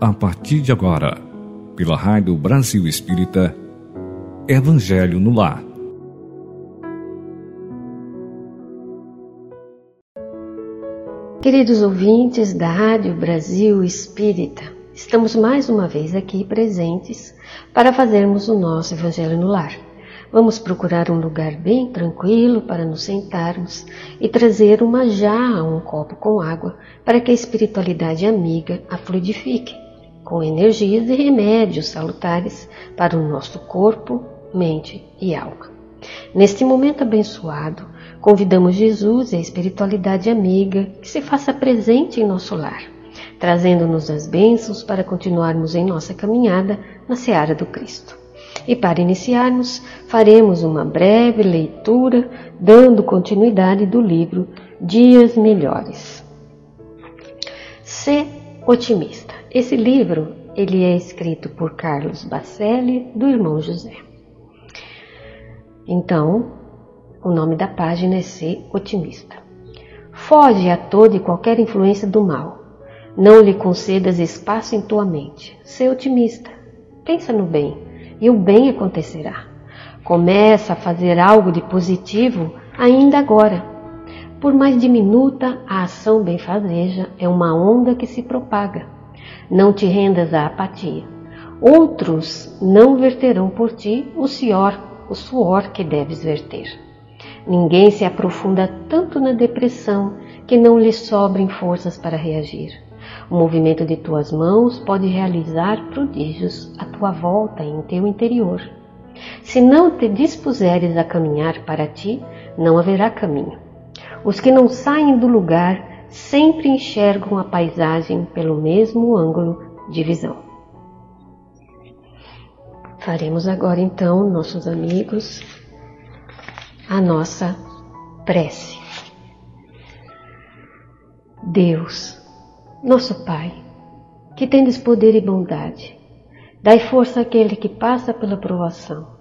a partir de agora, pela Rádio Brasil Espírita, Evangelho no Lar. Queridos ouvintes da Rádio Brasil Espírita, estamos mais uma vez aqui presentes para fazermos o nosso Evangelho no Lar. Vamos procurar um lugar bem tranquilo para nos sentarmos e trazer uma jarra, um copo com água, para que a espiritualidade amiga a fluidifique com energias e remédios salutares para o nosso corpo, mente e alma. Neste momento abençoado, convidamos Jesus e a espiritualidade amiga que se faça presente em nosso lar, trazendo-nos as bênçãos para continuarmos em nossa caminhada na seara do Cristo. E para iniciarmos, faremos uma breve leitura, dando continuidade do livro Dias Melhores. Ser otimista. Esse livro ele é escrito por Carlos Bacelli, do irmão José. Então, o nome da página é Ser Otimista. Foge a toda e qualquer influência do mal. Não lhe concedas espaço em tua mente. Sê otimista. Pensa no bem e o bem acontecerá. Começa a fazer algo de positivo ainda agora. Por mais diminuta, a ação benfazeja é uma onda que se propaga não te rendas à apatia. Outros não verterão por ti o suor, o suor que deves verter. Ninguém se aprofunda tanto na depressão que não lhe sobrem forças para reagir. O movimento de tuas mãos pode realizar prodígios à tua volta em teu interior. Se não te dispuseres a caminhar para ti, não haverá caminho. Os que não saem do lugar sempre enxergam a paisagem pelo mesmo ângulo de visão. Faremos agora então, nossos amigos, a nossa prece. Deus, nosso Pai, que tendes poder e bondade, dai força àquele que passa pela provação,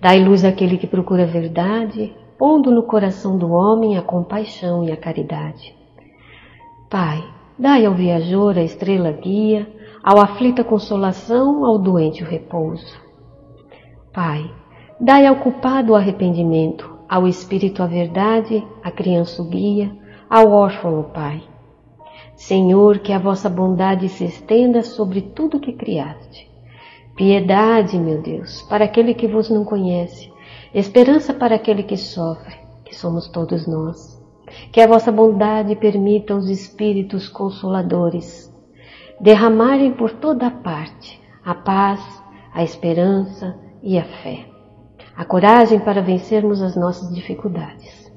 dai luz àquele que procura a verdade, pondo no coração do homem a compaixão e a caridade. Pai, dai ao viajor a estrela guia, ao aflito a consolação, ao doente o repouso. Pai, dai ao culpado o arrependimento, ao espírito a verdade, à criança o guia, ao órfão o Pai. Senhor, que a vossa bondade se estenda sobre tudo que criaste. Piedade, meu Deus, para aquele que vos não conhece, esperança para aquele que sofre, que somos todos nós. Que a vossa bondade permita aos Espíritos Consoladores derramarem por toda a parte a paz, a esperança e a fé, a coragem para vencermos as nossas dificuldades.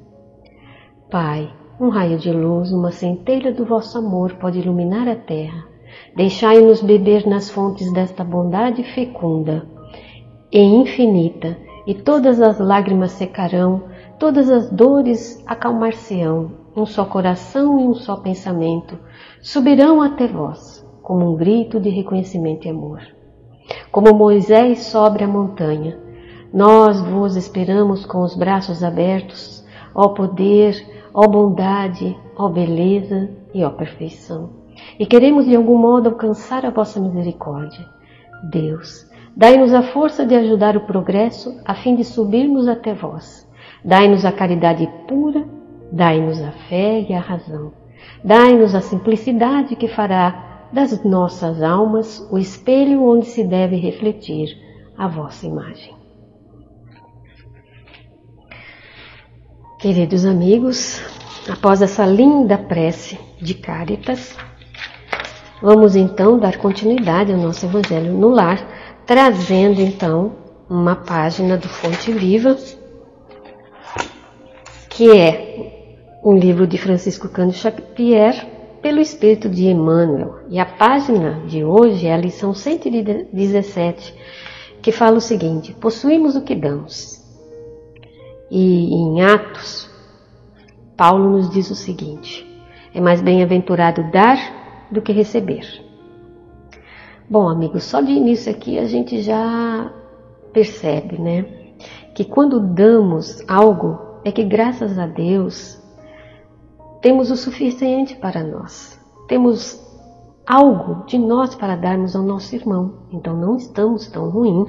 Pai, um raio de luz, uma centelha do vosso amor pode iluminar a terra. Deixai-nos beber nas fontes desta bondade fecunda e infinita, e todas as lágrimas secarão Todas as dores acalmar-se-ão, um só coração e um só pensamento subirão até vós, como um grito de reconhecimento e amor. Como Moisés sobre a montanha, nós vos esperamos com os braços abertos, ó poder, ó bondade, ó beleza e ó perfeição. E queremos de algum modo alcançar a vossa misericórdia. Deus, dai-nos a força de ajudar o progresso a fim de subirmos até vós Dai-nos a caridade pura, dai-nos a fé e a razão. Dai-nos a simplicidade que fará das nossas almas o espelho onde se deve refletir a vossa imagem. Queridos amigos, após essa linda prece de Cáritas, vamos então dar continuidade ao nosso Evangelho no Lar, trazendo então uma página do Fonte Viva que é um livro de Francisco Cândido Xavier pelo Espírito de Emmanuel. E a página de hoje é a lição 117, que fala o seguinte: possuímos o que damos. E em Atos, Paulo nos diz o seguinte: é mais bem-aventurado dar do que receber. Bom, amigos, só de início aqui a gente já percebe, né? Que quando damos algo é que, graças a Deus, temos o suficiente para nós. Temos algo de nós para darmos ao nosso irmão. Então não estamos tão ruim,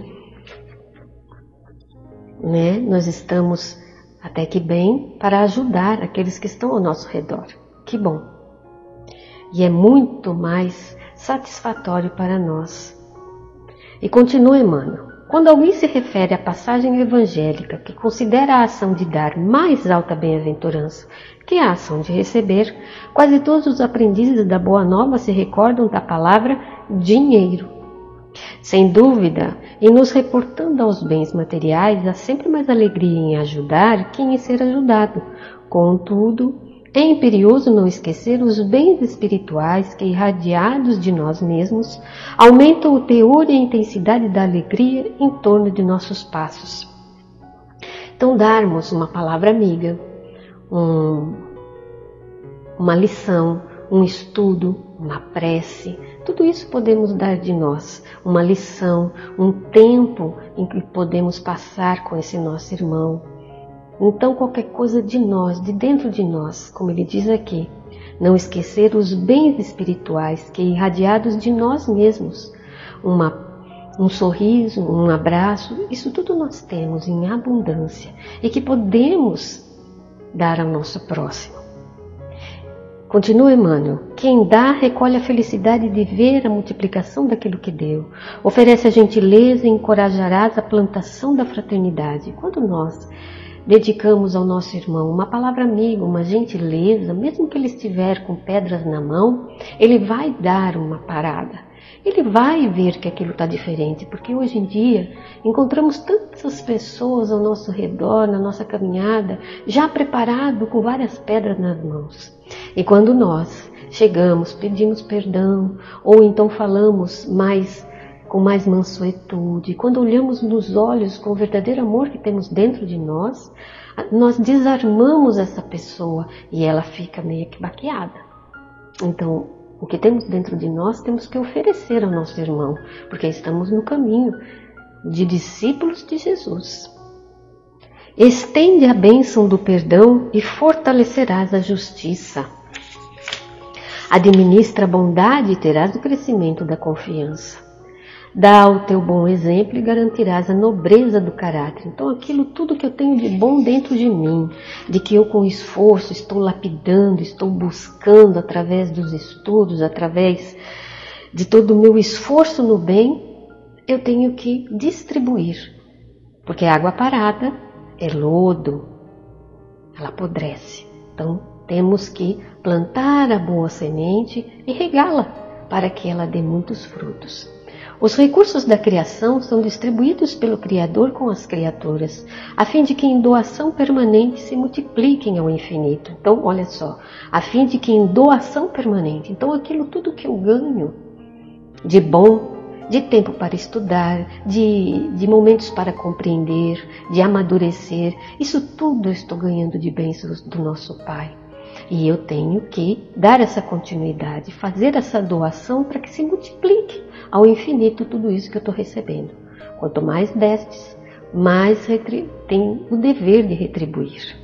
né? Nós estamos até que bem para ajudar aqueles que estão ao nosso redor. Que bom. E é muito mais satisfatório para nós. E continua Emmanuel. Quando alguém se refere à passagem evangélica que considera a ação de dar mais alta bem-aventurança que a ação de receber, quase todos os aprendizes da Boa Nova se recordam da palavra dinheiro. Sem dúvida, em nos reportando aos bens materiais, há sempre mais alegria em ajudar que em ser ajudado. Contudo, é imperioso não esquecer os bens espirituais que, irradiados de nós mesmos, aumentam o teor e a intensidade da alegria em torno de nossos passos. Então, darmos uma palavra amiga, um, uma lição, um estudo, uma prece, tudo isso podemos dar de nós, uma lição, um tempo em que podemos passar com esse nosso irmão, então, qualquer coisa de nós, de dentro de nós, como ele diz aqui, não esquecer os bens espirituais que, irradiados de nós mesmos, uma, um sorriso, um abraço, isso tudo nós temos em abundância e que podemos dar ao nosso próximo. Continua Emmanuel. Quem dá recolhe a felicidade de ver a multiplicação daquilo que deu. Oferece a gentileza e encorajarás a plantação da fraternidade. Quando nós dedicamos ao nosso irmão uma palavra amiga, uma gentileza, mesmo que ele estiver com pedras na mão, ele vai dar uma parada. Ele vai ver que aquilo está diferente, porque hoje em dia encontramos tantas pessoas ao nosso redor, na nossa caminhada, já preparado com várias pedras nas mãos. E quando nós chegamos, pedimos perdão, ou então falamos mais com mais mansuetude, quando olhamos nos olhos com o verdadeiro amor que temos dentro de nós, nós desarmamos essa pessoa e ela fica meio que baqueada. Então, o que temos dentro de nós temos que oferecer ao nosso irmão, porque estamos no caminho de discípulos de Jesus. Estende a bênção do perdão e fortalecerás a justiça. Administra a bondade e terás o crescimento da confiança. Dá o teu bom exemplo e garantirás a nobreza do caráter. Então, aquilo tudo que eu tenho de bom dentro de mim, de que eu com esforço estou lapidando, estou buscando através dos estudos, através de todo o meu esforço no bem, eu tenho que distribuir. Porque a água parada é lodo, ela apodrece. Então, temos que plantar a boa semente e regá-la para que ela dê muitos frutos. Os recursos da criação são distribuídos pelo Criador com as criaturas, a fim de que em doação permanente se multipliquem ao infinito. Então, olha só, a fim de que em doação permanente, então aquilo tudo que eu ganho de bom, de tempo para estudar, de, de momentos para compreender, de amadurecer, isso tudo eu estou ganhando de bênçãos do nosso Pai. E eu tenho que dar essa continuidade, fazer essa doação para que se multiplique ao infinito tudo isso que eu estou recebendo. Quanto mais destes, mais tem o dever de retribuir.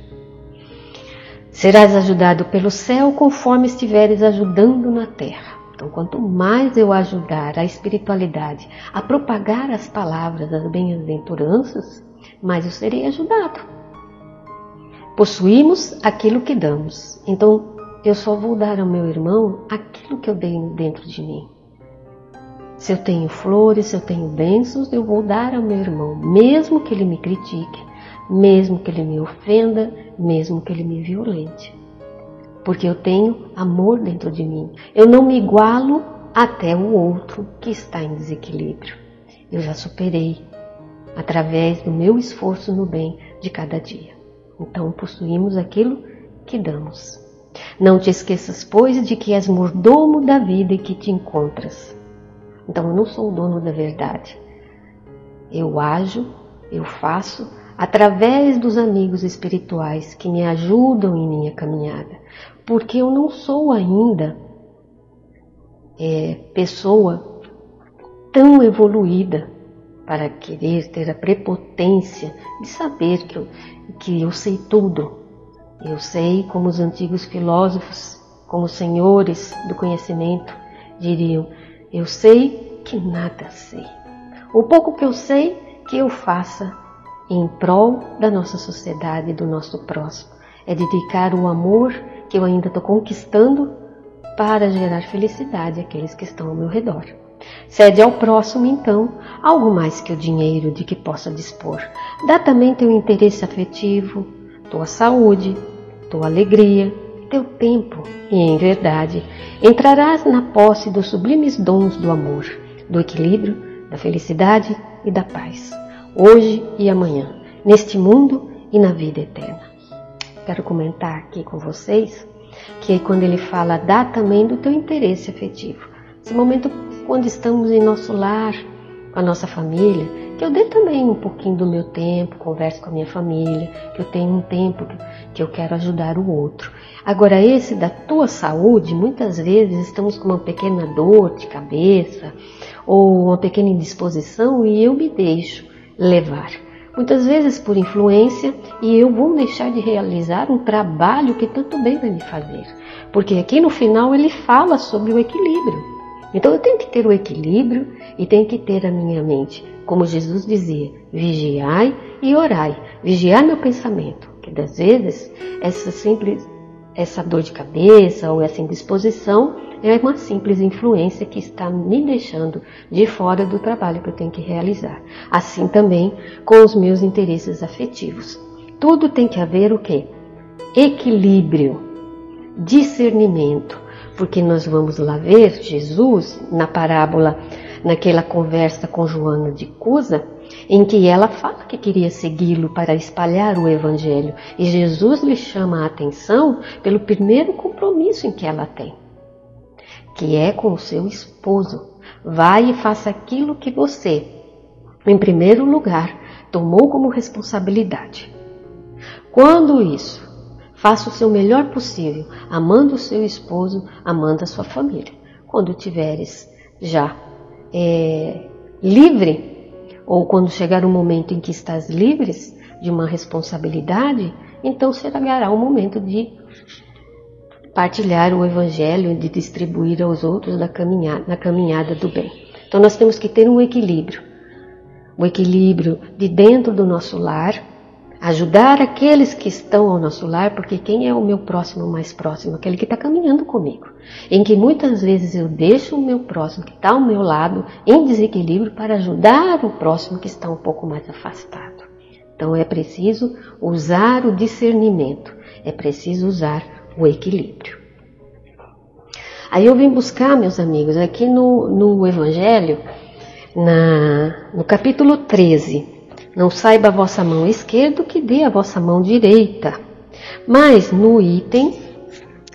Serás ajudado pelo céu conforme estiveres ajudando na terra. Então, quanto mais eu ajudar a espiritualidade a propagar as palavras das bem-aventuranças, mais eu serei ajudado. Possuímos aquilo que damos. Então, eu só vou dar ao meu irmão aquilo que eu dei dentro de mim. Se eu tenho flores, se eu tenho bênçãos, eu vou dar ao meu irmão, mesmo que ele me critique, mesmo que ele me ofenda, mesmo que ele me violente. Porque eu tenho amor dentro de mim. Eu não me igualo até o outro que está em desequilíbrio. Eu já superei através do meu esforço no bem de cada dia. Então possuímos aquilo que damos. Não te esqueças, pois, de que és mordomo da vida e que te encontras. Então eu não sou o dono da verdade. Eu ajo, eu faço através dos amigos espirituais que me ajudam em minha caminhada, porque eu não sou ainda é, pessoa tão evoluída para querer ter a prepotência de saber que eu, que eu sei tudo. Eu sei como os antigos filósofos, como os senhores do conhecimento, diriam: Eu sei que nada sei. O pouco que eu sei, que eu faça em prol da nossa sociedade do nosso próximo. É dedicar o amor que eu ainda estou conquistando para gerar felicidade àqueles que estão ao meu redor. Cede ao próximo, então, algo mais que o dinheiro de que possa dispor. Dá também teu interesse afetivo, tua saúde, tua alegria, teu tempo, e em verdade entrarás na posse dos sublimes dons do amor, do equilíbrio, da felicidade e da paz, hoje e amanhã, neste mundo e na vida eterna. Quero comentar aqui com vocês que quando ele fala, dá também do teu interesse afetivo. Esse momento quando estamos em nosso lar, com a nossa família, que eu dê também um pouquinho do meu tempo, converse com a minha família, que eu tenho um tempo que eu quero ajudar o outro. Agora, esse da tua saúde, muitas vezes estamos com uma pequena dor de cabeça ou uma pequena indisposição e eu me deixo levar. Muitas vezes por influência e eu vou deixar de realizar um trabalho que tanto bem vai me fazer. Porque aqui no final ele fala sobre o equilíbrio. Então eu tenho que ter o equilíbrio e tenho que ter a minha mente, como Jesus dizia, vigiai e orai. Vigiar meu pensamento, que das vezes essa simples essa dor de cabeça ou essa indisposição é uma simples influência que está me deixando de fora do trabalho que eu tenho que realizar. Assim também com os meus interesses afetivos. Tudo tem que haver o quê? Equilíbrio, discernimento, porque nós vamos lá ver Jesus na parábola, naquela conversa com Joana de Cusa, em que ela fala que queria segui-lo para espalhar o evangelho, e Jesus lhe chama a atenção pelo primeiro compromisso em que ela tem, que é com o seu esposo. Vai e faça aquilo que você, em primeiro lugar, tomou como responsabilidade. Quando isso Faça o seu melhor possível, amando o seu esposo, amando a sua família. Quando tiveres já é, livre, ou quando chegar o momento em que estás livres de uma responsabilidade, então chegará o momento de partilhar o evangelho, de distribuir aos outros na caminhada, na caminhada do bem. Então nós temos que ter um equilíbrio. O equilíbrio de dentro do nosso lar, ajudar aqueles que estão ao nosso lar, porque quem é o meu próximo mais próximo? Aquele que está caminhando comigo. Em que muitas vezes eu deixo o meu próximo, que está ao meu lado, em desequilíbrio, para ajudar o próximo que está um pouco mais afastado. Então é preciso usar o discernimento, é preciso usar o equilíbrio. Aí eu vim buscar, meus amigos, aqui no, no Evangelho, na, no capítulo 13, não saiba a vossa mão esquerda o que dê a vossa mão direita. Mas no item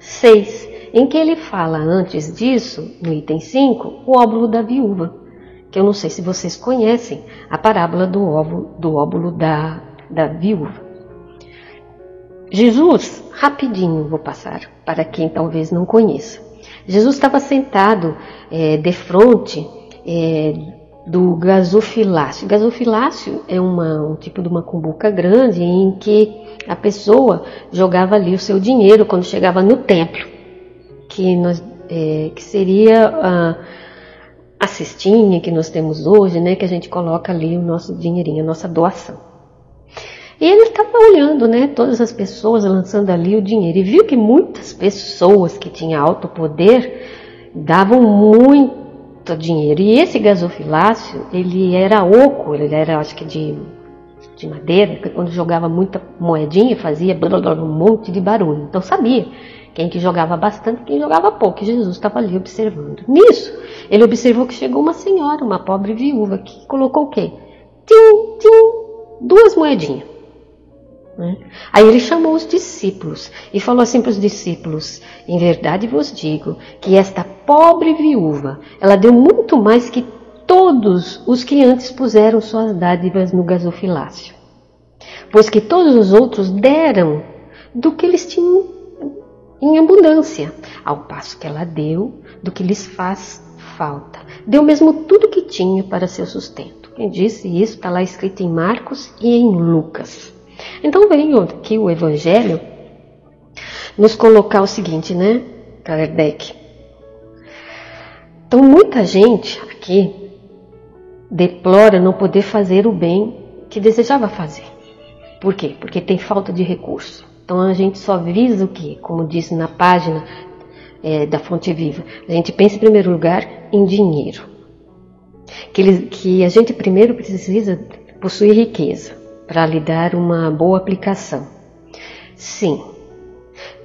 6, em que ele fala antes disso, no item 5, o óvulo da viúva, que eu não sei se vocês conhecem a parábola do óvulo, do óvulo da, da viúva. Jesus, rapidinho vou passar para quem talvez não conheça. Jesus estava sentado é, de frente é, do gasofilácio. Gasofilácio é uma, um tipo de uma cumbuca grande em que a pessoa jogava ali o seu dinheiro quando chegava no templo, que, nós, é, que seria a, a cestinha que nós temos hoje, né, que a gente coloca ali o nosso dinheirinho, a nossa doação. E ele estava olhando, né, todas as pessoas lançando ali o dinheiro e viu que muitas pessoas que tinham alto poder davam muito dinheiro. E esse gasofilácio, ele era oco, ele era, acho que de, de madeira, que quando jogava muita moedinha fazia um monte de barulho. Então sabia quem que jogava bastante quem jogava pouco. E Jesus estava ali observando. Nisso, ele observou que chegou uma senhora, uma pobre viúva, que colocou o quê? Tim, tim, duas moedinhas. Né? Aí ele chamou os discípulos e falou assim para os discípulos: Em verdade vos digo que esta pobre viúva, ela deu muito mais que todos os que antes puseram suas dádivas no gasofilácio, pois que todos os outros deram do que eles tinham em abundância, ao passo que ela deu do que lhes faz falta. Deu mesmo tudo que tinha para seu sustento. Quem disse isso está lá escrito em Marcos e em Lucas. Então vem aqui o Evangelho nos colocar o seguinte, né, Kardec? Então, muita gente aqui deplora não poder fazer o bem que desejava fazer. Por quê? Porque tem falta de recurso. Então a gente só visa o que? Como disse na página é, da Fonte Viva, a gente pensa em primeiro lugar em dinheiro. Que, ele, que a gente primeiro precisa possuir riqueza para lhe dar uma boa aplicação. Sim,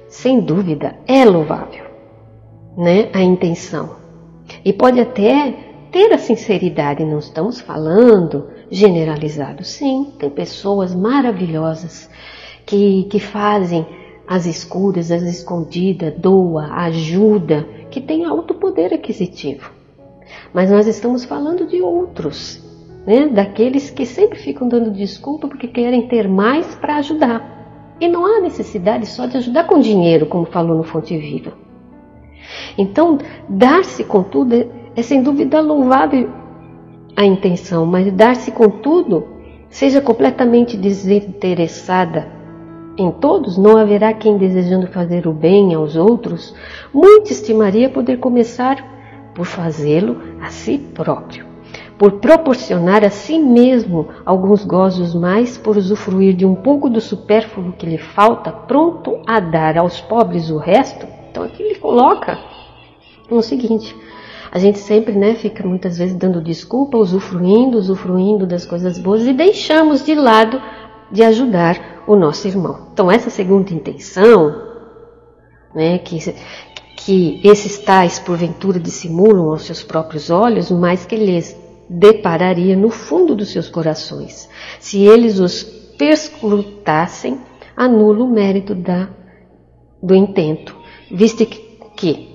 sem dúvida é louvável né, a intenção. E pode até ter a sinceridade, não estamos falando generalizado. Sim, tem pessoas maravilhosas que, que fazem as escuras, as escondidas, doa, ajuda, que tem alto poder aquisitivo. Mas nós estamos falando de outros, né? daqueles que sempre ficam dando desculpa porque querem ter mais para ajudar. E não há necessidade só de ajudar com dinheiro, como falou no Fonte Viva. Então, dar-se com tudo é, é sem dúvida louvável a intenção, mas dar-se com tudo, seja completamente desinteressada em todos, não haverá quem desejando fazer o bem aos outros, muito estimaria poder começar por fazê-lo a si próprio, por proporcionar a si mesmo alguns gozos mais, por usufruir de um pouco do supérfluo que lhe falta, pronto a dar aos pobres o resto. Então aqui ele coloca no seguinte: a gente sempre né, fica muitas vezes dando desculpa, usufruindo, usufruindo das coisas boas e deixamos de lado de ajudar o nosso irmão. Então, essa segunda intenção, né, que, que esses tais porventura dissimulam aos seus próprios olhos, mas que lhes depararia no fundo dos seus corações. Se eles os perscrutassem, anula o mérito da, do intento, visto que,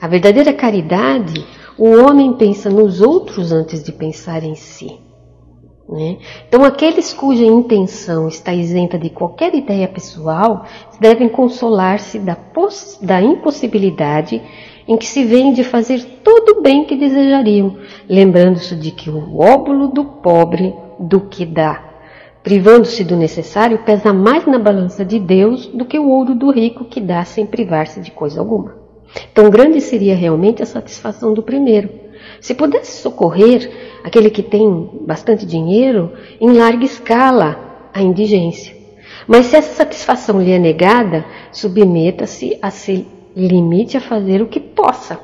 a verdadeira caridade, o homem pensa nos outros antes de pensar em si. Né? Então, aqueles cuja intenção está isenta de qualquer ideia pessoal devem consolar-se da, da impossibilidade em que se vêem de fazer todo o bem que desejariam, lembrando-se de que o óbulo do pobre do que dá, privando-se do necessário, pesa mais na balança de Deus do que o ouro do rico que dá sem privar-se de coisa alguma. Então, grande seria realmente a satisfação do primeiro. Se pudesse socorrer aquele que tem bastante dinheiro em larga escala à indigência. Mas se essa satisfação lhe é negada, submeta-se a se limite a fazer o que possa.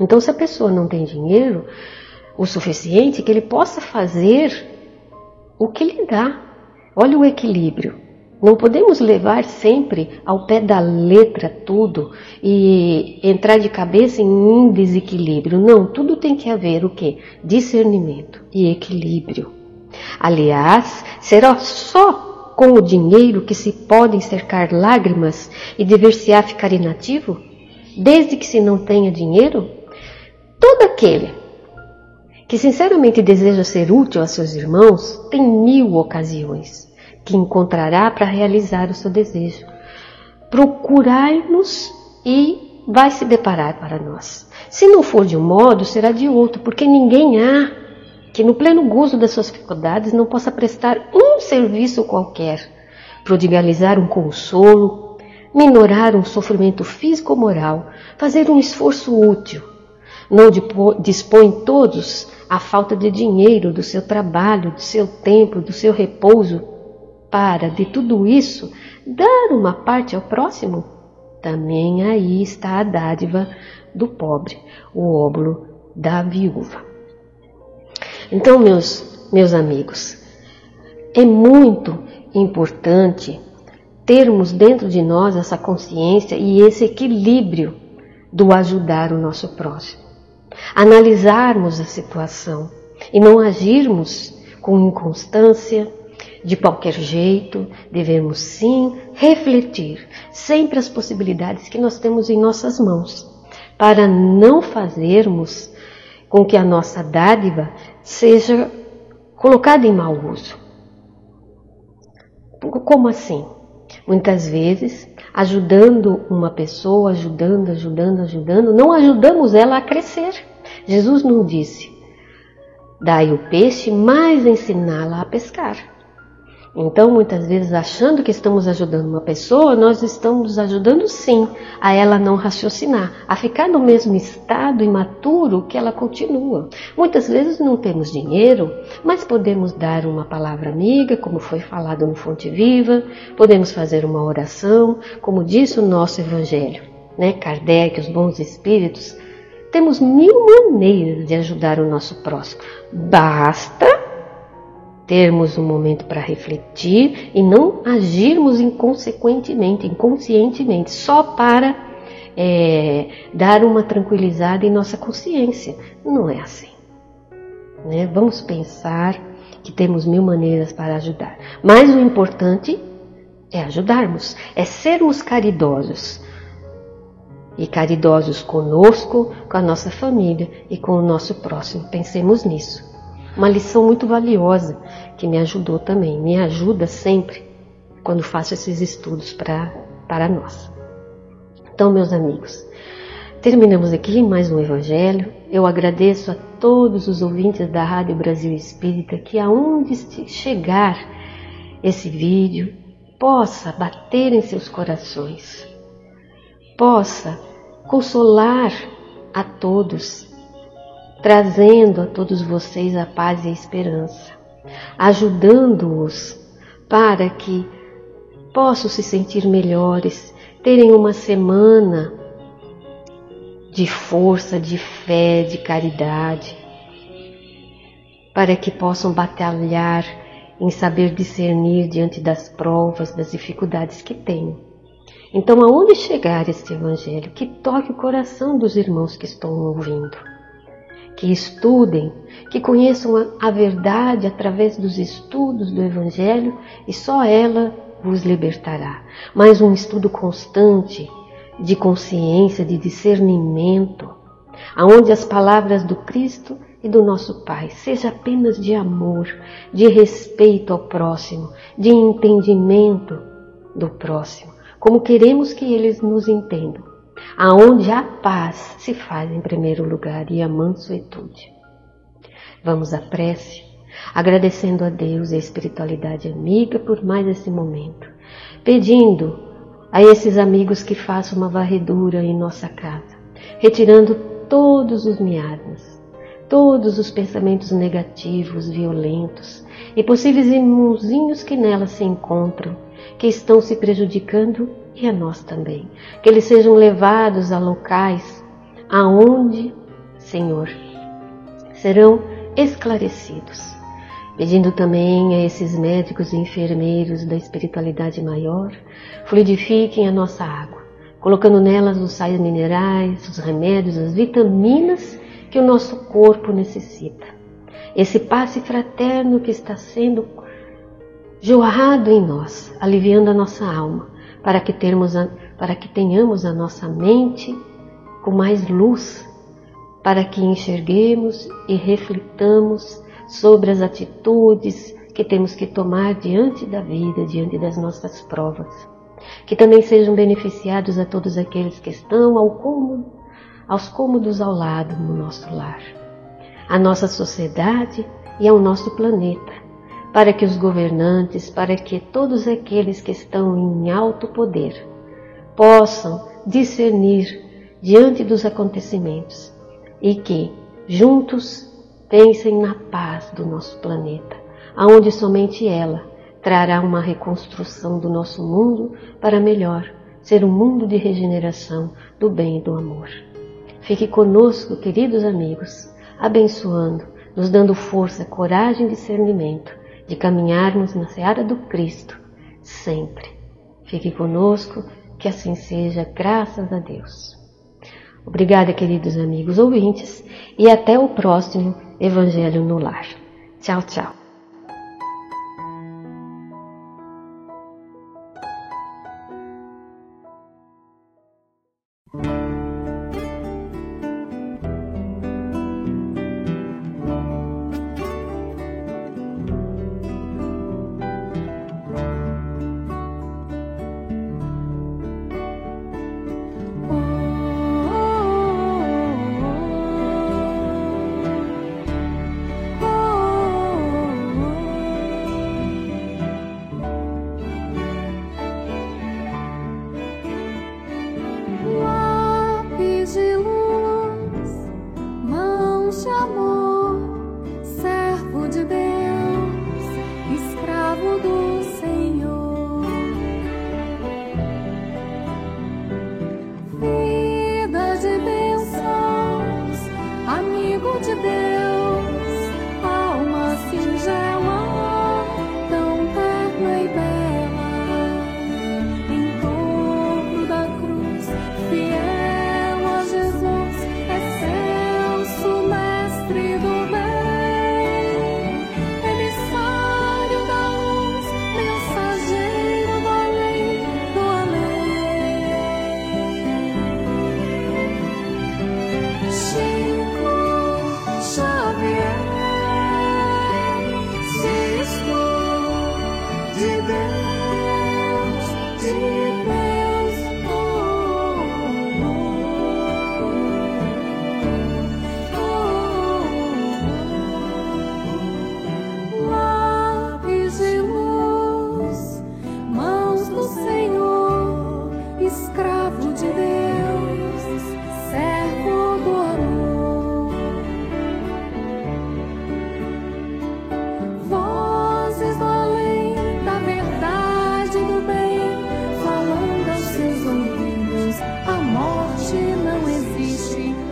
Então, se a pessoa não tem dinheiro o suficiente, que ele possa fazer o que lhe dá. Olha o equilíbrio. Não podemos levar sempre ao pé da letra tudo e entrar de cabeça em um desequilíbrio. Não, tudo tem que haver o que? Discernimento e equilíbrio. Aliás, será só com o dinheiro que se podem cercar lágrimas e dever-se-á ficar inativo? Desde que se não tenha dinheiro? Todo aquele que sinceramente deseja ser útil a seus irmãos tem mil ocasiões que encontrará para realizar o seu desejo. Procurai-nos e vai se deparar para nós. Se não for de um modo, será de outro, porque ninguém há que no pleno gozo das suas dificuldades não possa prestar um serviço qualquer, prodigalizar um consolo, minorar um sofrimento físico ou moral, fazer um esforço útil. Não dispõe todos a falta de dinheiro, do seu trabalho, do seu tempo, do seu repouso, para de tudo isso dar uma parte ao próximo, também aí está a dádiva do pobre, o óbolo da viúva. Então, meus, meus amigos, é muito importante termos dentro de nós essa consciência e esse equilíbrio do ajudar o nosso próximo. Analisarmos a situação e não agirmos com inconstância, de qualquer jeito, devemos sim refletir sempre as possibilidades que nós temos em nossas mãos, para não fazermos com que a nossa dádiva seja colocada em mau uso. Como assim? Muitas vezes, ajudando uma pessoa, ajudando, ajudando, ajudando, não ajudamos ela a crescer. Jesus não disse: dai o peixe, mas ensiná-la a pescar. Então, muitas vezes, achando que estamos ajudando uma pessoa, nós estamos ajudando sim a ela não raciocinar, a ficar no mesmo estado imaturo que ela continua. Muitas vezes não temos dinheiro, mas podemos dar uma palavra amiga, como foi falado no Fonte Viva, podemos fazer uma oração, como disse o nosso Evangelho. Né? Kardec, os bons espíritos, temos mil maneiras de ajudar o nosso próximo. Basta termos um momento para refletir e não agirmos inconsequentemente, inconscientemente, só para é, dar uma tranquilizada em nossa consciência. Não é assim. Né? Vamos pensar que temos mil maneiras para ajudar, mas o importante é ajudarmos, é sermos caridosos. E caridosos conosco, com a nossa família e com o nosso próximo. Pensemos nisso. Uma lição muito valiosa que me ajudou também, me ajuda sempre quando faço esses estudos pra, para nós. Então, meus amigos, terminamos aqui mais um Evangelho. Eu agradeço a todos os ouvintes da Rádio Brasil Espírita que, aonde chegar esse vídeo, possa bater em seus corações, possa consolar a todos trazendo a todos vocês a paz e a esperança, ajudando-os para que possam se sentir melhores, terem uma semana de força, de fé, de caridade, para que possam batalhar em saber discernir diante das provas, das dificuldades que têm. Então, aonde chegar este Evangelho? Que toque o coração dos irmãos que estão ouvindo que estudem, que conheçam a, verdade através dos estudos do Evangelho e só ela vos libertará. Mas um estudo constante de consciência, de discernimento, aonde as palavras do Cristo e do nosso Pai seja apenas de amor, de respeito ao próximo, de entendimento do próximo, como queremos que eles nos entendam aonde a paz se faz em primeiro lugar e a mansuetude. Vamos à prece, agradecendo a Deus e a espiritualidade amiga por mais esse momento, pedindo a esses amigos que façam uma varredura em nossa casa, retirando todos os miasmas, todos os pensamentos negativos, violentos e possíveis irmãozinhos que nela se encontram, que estão se prejudicando e a nós também. Que eles sejam levados a locais aonde, Senhor, serão esclarecidos. Pedindo também a esses médicos e enfermeiros da espiritualidade maior, fluidifiquem a nossa água, colocando nelas os sais minerais, os remédios, as vitaminas que o nosso corpo necessita. Esse passe fraterno que está sendo jorrado em nós, aliviando a nossa alma, para que, termos a, para que tenhamos a nossa mente com mais luz, para que enxerguemos e reflitamos sobre as atitudes que temos que tomar diante da vida, diante das nossas provas. Que também sejam beneficiados a todos aqueles que estão ao cômodo, aos cômodos ao lado no nosso lar, a nossa sociedade e ao nosso planeta, para que os governantes, para que todos aqueles que estão em alto poder possam discernir diante dos acontecimentos e que juntos pensem na paz do nosso planeta, aonde somente ela trará uma reconstrução do nosso mundo para melhor ser um mundo de regeneração do bem e do amor. Fique conosco, queridos amigos, abençoando, nos dando força, coragem e discernimento de caminharmos na seara do Cristo sempre. Fique conosco, que assim seja, graças a Deus. Obrigada, queridos amigos ouvintes, e até o próximo Evangelho no Lar. Tchau, tchau.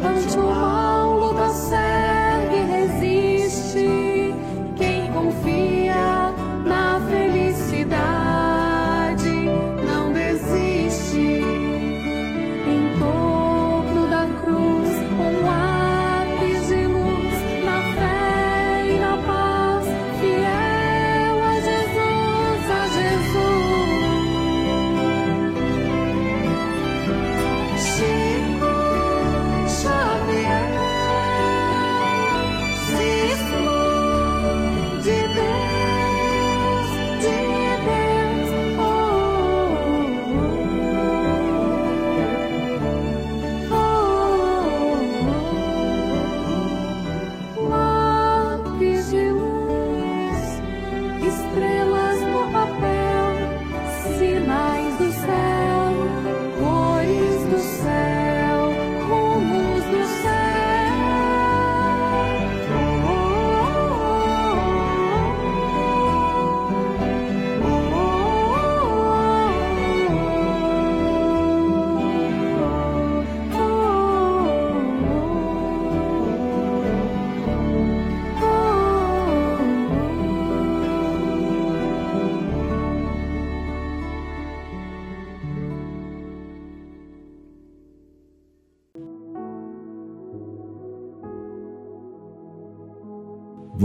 当初。